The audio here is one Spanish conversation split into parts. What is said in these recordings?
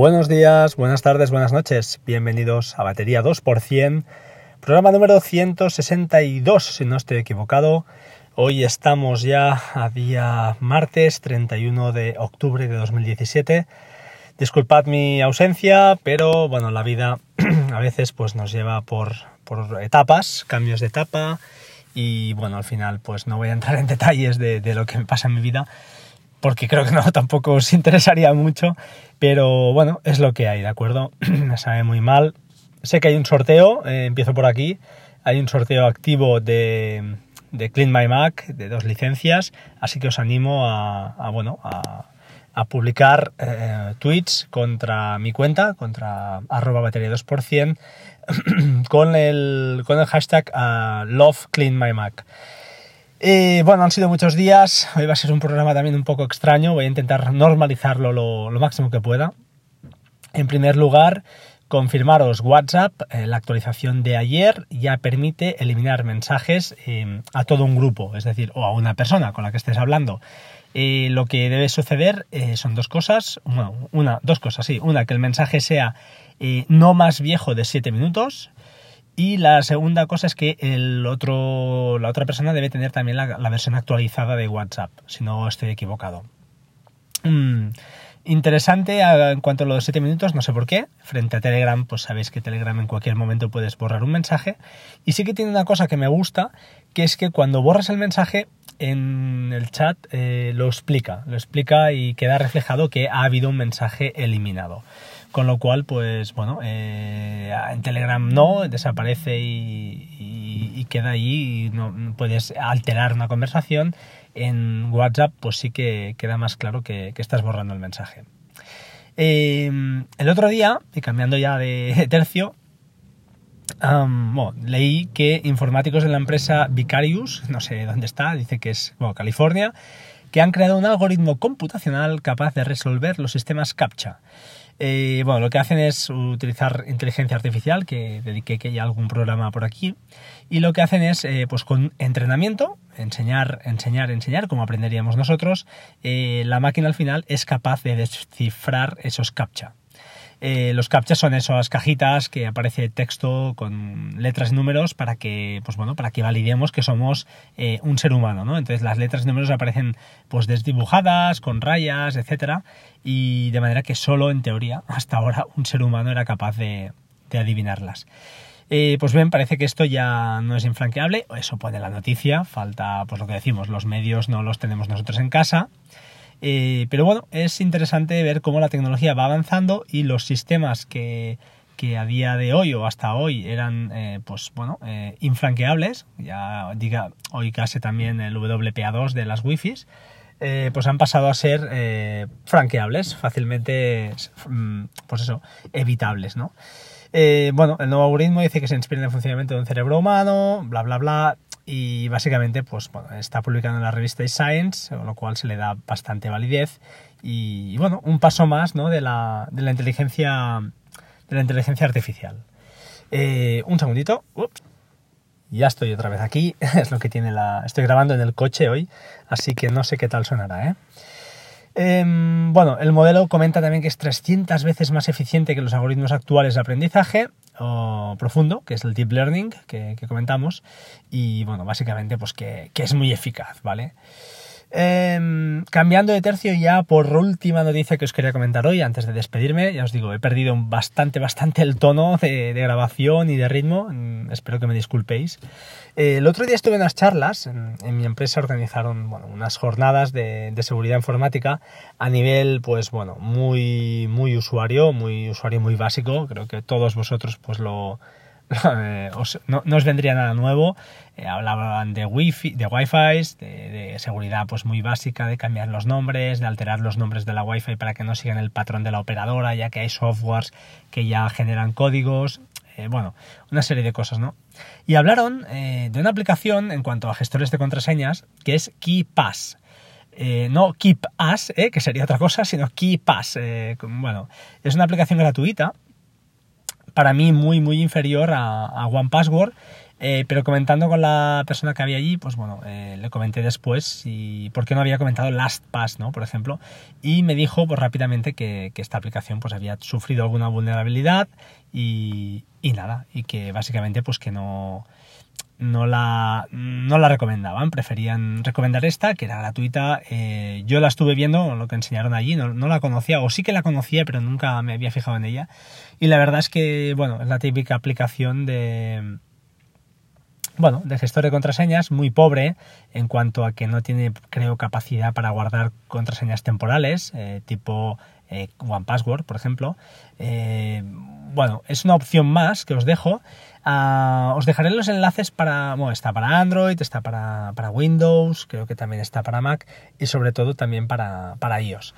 Buenos días, buenas tardes, buenas noches. Bienvenidos a Batería 2%, programa número 162, si no estoy equivocado. Hoy estamos ya a día martes 31 de octubre de 2017. Disculpad mi ausencia, pero bueno, la vida a veces pues nos lleva por, por etapas, cambios de etapa y bueno, al final pues no voy a entrar en detalles de, de lo que me pasa en mi vida porque creo que no tampoco os interesaría mucho, pero bueno, es lo que hay, ¿de acuerdo? Me sabe muy mal. Sé que hay un sorteo, eh, empiezo por aquí, hay un sorteo activo de, de, Clean My Mac, de dos licencias, así que os animo a, bueno, a, publicar eh, tweets contra mi cuenta, contra arroba batería 2%, con el, con el hashtag uh, Love Clean My Mac. Eh, bueno, han sido muchos días. Hoy va a ser un programa también un poco extraño. Voy a intentar normalizarlo lo, máximo que pueda. En primer lugar, confirmaros WhatsApp, eh, la actualización de ayer ya permite eliminar mensajes eh, a todo un grupo, es decir, o a una persona con la que estés hablando. lo que debe suceder son dos cosas, una, dos cosas, sí. Una, que el mensaje sea no más viejo de 7 minutos y la segunda cosa es que el otro, la otra persona debe tener también la, versión actualizada de WhatsApp, si no estoy equivocado. Mm, interesante en cuanto a los 7 minutos, no sé por qué. Frente a Telegram, pues sabéis que Telegram en cualquier momento puedes borrar un mensaje. Y sí que tiene una cosa que me gusta, que es que cuando borras el mensaje, en el chat eh, lo explica, lo explica y queda reflejado que ha habido un mensaje eliminado. Con lo cual, pues bueno, eh, en Telegram no, desaparece y, queda ahí y no puedes alterar una conversación. En WhatsApp, pues sí que queda más claro que, estás borrando el mensaje. Em, el otro día, y cambiando ya de tercio, leí que informáticos de la empresa Vicarius, no sé dónde está, dice que es California, que han creado un algoritmo computacional capaz de resolver los sistemas CAPTCHA. Eh, bueno, lo que hacen es utilizar inteligencia artificial, que dediqué que haya algún programa por aquí, y lo que hacen es, eh, pues con entrenamiento, enseñar, enseñar, enseñar, como aprenderíamos nosotros, eh, la máquina al final es capaz de descifrar esos captcha. Eh, los captchas son esas cajitas que aparece texto con letras y números para que, pues bueno, para que validemos que somos eh, un ser humano, ¿no? Entonces las letras y números aparecen pues desdibujadas, con rayas, etcétera, y de manera que solo en teoría hasta ahora un ser humano era capaz de, adivinarlas. Eh, pues bien, parece que esto ya no es infranqueable, eso pone la noticia, falta pues lo que decimos, los medios no los tenemos nosotros en casa. Eh, pero bueno, es interesante ver cómo la tecnología va avanzando y los sistemas que, a día de hoy o hasta hoy eran eh, pues bueno eh, infranqueables ya diga hoy casi también el WPA2 de las wifi pues han pasado a ser franqueables fácilmente mm, pues eso evitables no bueno el nuevo algoritmo dice que se inspira en el funcionamiento de un cerebro humano bla bla bla y básicamente pues, bueno, está publicando en la revista Science, con lo cual se le da bastante validez y, bueno, un paso más ¿no? de, la, de, la inteligencia, de la inteligencia artificial. Eh, un segundito. Ya estoy otra vez aquí. Es lo que tiene la... Estoy grabando en el coche hoy, así que no sé qué tal sonará. ¿eh? Em, bueno, el modelo comenta también que es 300 veces más eficiente que los algoritmos actuales de aprendizaje profundo, que es el deep learning que, comentamos, y bueno, básicamente pues que, que es muy eficaz, ¿vale? Em, cambiando de tercio ya por última noticia que os quería comentar hoy, antes de despedirme, ya os digo, he perdido bastante, bastante el tono de, grabación y de ritmo, mm, espero que me disculpéis. Eh, el otro día estuve en unas charlas, en, mi empresa organizaron unas jornadas de, de, seguridad informática a nivel, pues bueno, muy, muy usuario, muy usuario muy básico, creo que todos vosotros pues lo Eh, no, os vendría nada nuevo. Eh, hablaban de wifi, de wifi, de, seguridad pues muy básica, de cambiar los nombres, de alterar los nombres de la wifi para que no sigan el patrón de la operadora, ya que hay softwares que ya generan códigos. Eh, bueno, una serie de cosas, ¿no? Y hablaron de una aplicación en cuanto a gestores de contraseñas que es KeyPass. no Keep Us, que sería otra cosa, sino KeyPass. bueno, es una aplicación gratuita para mí muy muy inferior a, a Eh, pero comentando con la persona que había allí, pues bueno, eh, le comenté después y por qué no había comentado LastPass, ¿no? Por ejemplo, y me dijo pues rápidamente que, esta aplicación pues había sufrido alguna vulnerabilidad y, y nada, y que básicamente pues que no no la, no la recomendaban, preferían recomendar esta, que era gratuita. Eh, yo la estuve viendo, lo que enseñaron allí, no, no, la conocía, o sí que la conocía, pero nunca me había fijado en ella. Y la verdad es que, bueno, es la típica aplicación de, bueno, de gestor de contraseñas, muy pobre en cuanto a que no tiene, creo, capacidad para guardar contraseñas temporales, eh, tipo eh, One Password, por ejemplo. Eh, bueno, es una opción más que os dejo. Ah, os dejaré los enlaces para, bueno, está para Android, está para, Windows, creo que también está para Mac y sobre todo también para, para iOS.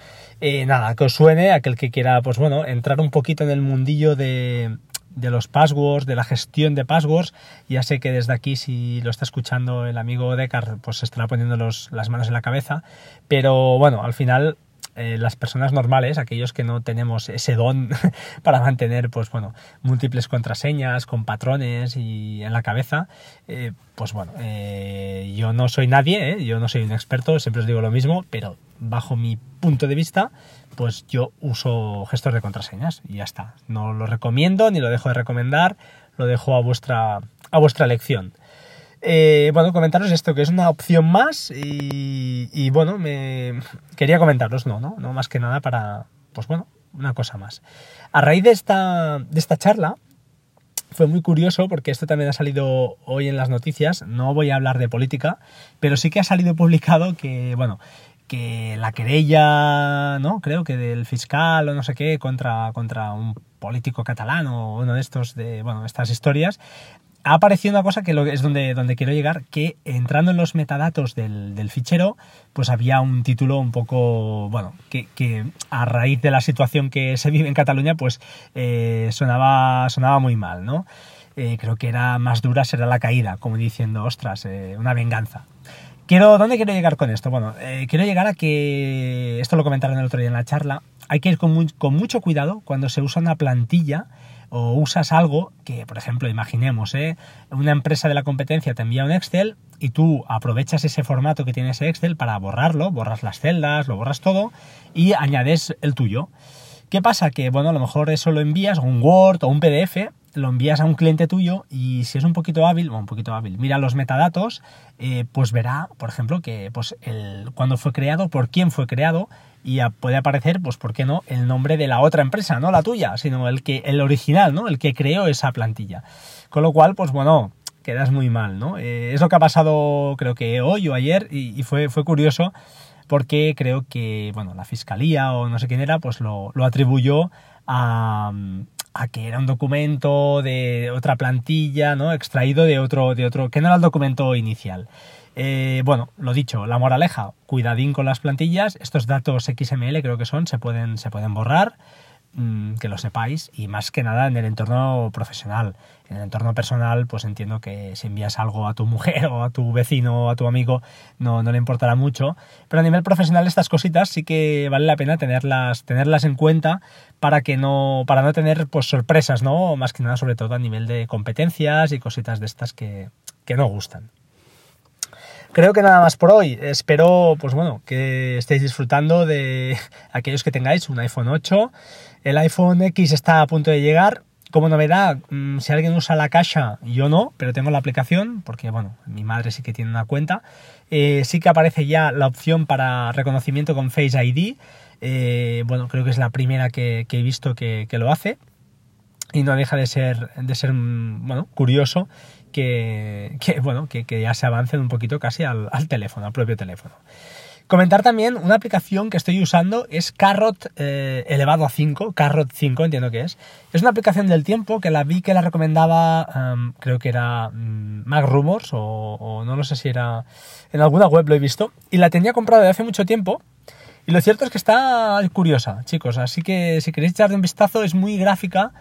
nada, que os suene, aquel que quiera, pues bueno, entrar un poquito en el mundillo de, de los passwords, de la gestión de passwords. Ya sé que desde aquí, si lo está escuchando el amigo Decar, pues estará poniendo las manos en la cabeza. Pero bueno, al final eh, las personas normales, aquellos que no tenemos ese don para mantener, pues bueno, múltiples contraseñas con patrones y en la cabeza, eh, pues bueno, eh, yo no soy nadie, yo no soy un experto, siempre os digo lo mismo, pero bajo mi punto de vista, pues yo uso gestor de contraseñas y ya está. No lo recomiendo ni lo dejo de recomendar, lo dejo a vuestra, a vuestra elección. Eh, bueno, comentaros esto, que es una opción más y, bueno, me quería comentaros, no, no, no más que nada para, pues bueno, una cosa más. A raíz de esta, de esta charla, fue muy curioso porque esto también ha salido hoy en las noticias, no voy a hablar de política, pero sí que ha salido publicado que, bueno, que la querella, ¿no? Creo que del fiscal o no sé qué contra, contra un político catalán o uno de estos, de, bueno, estas historias, ha aparecido una cosa que es donde, donde quiero llegar, que entrando en los metadatos del, fichero, pues había un título un poco, bueno, que, a raíz de la situación que se vive en Cataluña, pues eh, sonaba, sonaba muy mal, ¿no? Eh, creo que era más dura será la caída, como diciendo, ostras, eh, una venganza. Quiero, ¿Dónde quiero llegar con esto? Bueno, quiero llegar a que, esto lo comentaron el otro día en la charla, hay que ir con, con mucho cuidado cuando se usa una plantilla o usas algo que, por ejemplo, imaginemos, ¿eh? una empresa de la competencia te envía un Excel y tú aprovechas ese formato que tiene ese Excel para borrarlo, borras las celdas, lo borras todo y añades el tuyo. ¿Qué pasa? Que, bueno, a lo mejor eso lo envías, un Word o un PDF, lo envías a un cliente tuyo y si es un poquito hábil, o un poquito hábil, mira los metadatos, eh, pues verá, por ejemplo, que pues el, cuando fue creado, por quién fue creado, y puede aparecer, pues, ¿por qué no?, el nombre de la otra empresa, no la tuya, sino el que, el original, ¿no? El que creó esa plantilla. Con lo cual, pues bueno, quedas muy mal, ¿no? Eh, es lo que ha pasado, creo que hoy o ayer, y, fue, fue curioso porque creo que, bueno, la fiscalía o no sé quién era, pues lo, lo atribuyó a, a que era un documento de otra plantilla, ¿no? Extraído de otro, de otro, que no era el documento inicial. Eh, bueno, lo dicho, la moraleja, cuidadín con las plantillas, estos datos XML creo que son, se pueden, se pueden borrar, mm, que lo sepáis, y más que nada en el entorno profesional. En el entorno personal, pues entiendo que si envías algo a tu mujer o a tu vecino o a tu amigo, no, no le importará mucho, pero a nivel profesional estas cositas sí que vale la pena tenerlas, tenerlas en cuenta para que no, para no tener pues sorpresas, ¿no? Más que nada, sobre todo a nivel de competencias y cositas de estas que, que no gustan. Creo que nada más por hoy. Espero, pues bueno, que estéis disfrutando de aquellos que tengáis un iPhone 8. El iPhone X está a punto de llegar. Como novedad, mm, si alguien usa la caja, yo no, pero tengo la aplicación, porque bueno, mi madre sí que tiene una cuenta. Eh, sí que aparece ya la opción para reconocimiento con Face ID. Eh, bueno, creo que es la primera que, he visto que, que, lo hace. Y no deja de ser, de ser mm, bueno, curioso que, bueno, que, ya se avancen un poquito casi al, teléfono, al propio teléfono. Comentar también una aplicación que estoy usando es Carrot eh, elevado a 5, Carrot 5 entiendo que es. Es una aplicación del tiempo que la vi que la recomendaba, creo que era um, Mac Rumors o, no lo sé si era en alguna web lo he visto y la tenía comprada de hace mucho tiempo y lo cierto es que está curiosa, chicos, así que si queréis echarle un vistazo es muy gráfica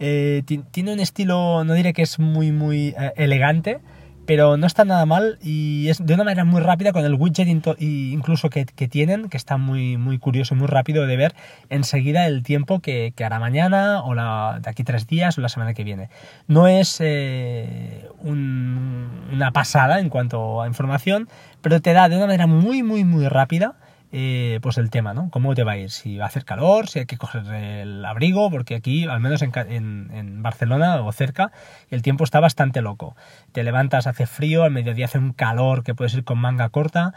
eh, tiene un estilo, no diré que es muy, muy eh, elegante, pero no está nada mal y es de una manera muy rápida con el widget incluso que, tienen, que está muy, muy curioso, muy rápido de ver enseguida el tiempo que, hará mañana o la, de aquí tres días o la semana que viene. No es eh, una pasada en cuanto a información, pero te da de una manera muy, muy, muy rápida eh, pues el tema, ¿no? ¿Cómo te va a ir? Si va a hacer calor, si hay que coger el abrigo, porque aquí, al menos en, Barcelona o cerca, el tiempo está bastante loco. Te levantas, hace frío, al mediodía hace un calor que puedes ir con manga corta.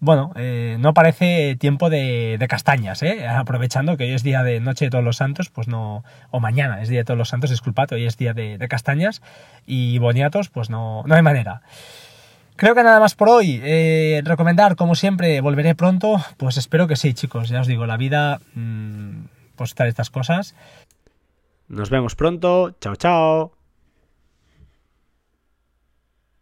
Bueno, eh, no parece tiempo de, castañas, ¿eh? Aprovechando que hoy es día de Noche de Todos los Santos, pues no... O mañana es día de Todos los Santos, disculpad, hoy es día de, de castañas y boniatos, pues no, no hay manera. Creo que nada más por hoy. Eh, recomendar, como siempre, volveré pronto. Pues espero que sí, chicos. Ya os digo, la vida, mmm, pues estas cosas. Nos vemos pronto. Chao, chao.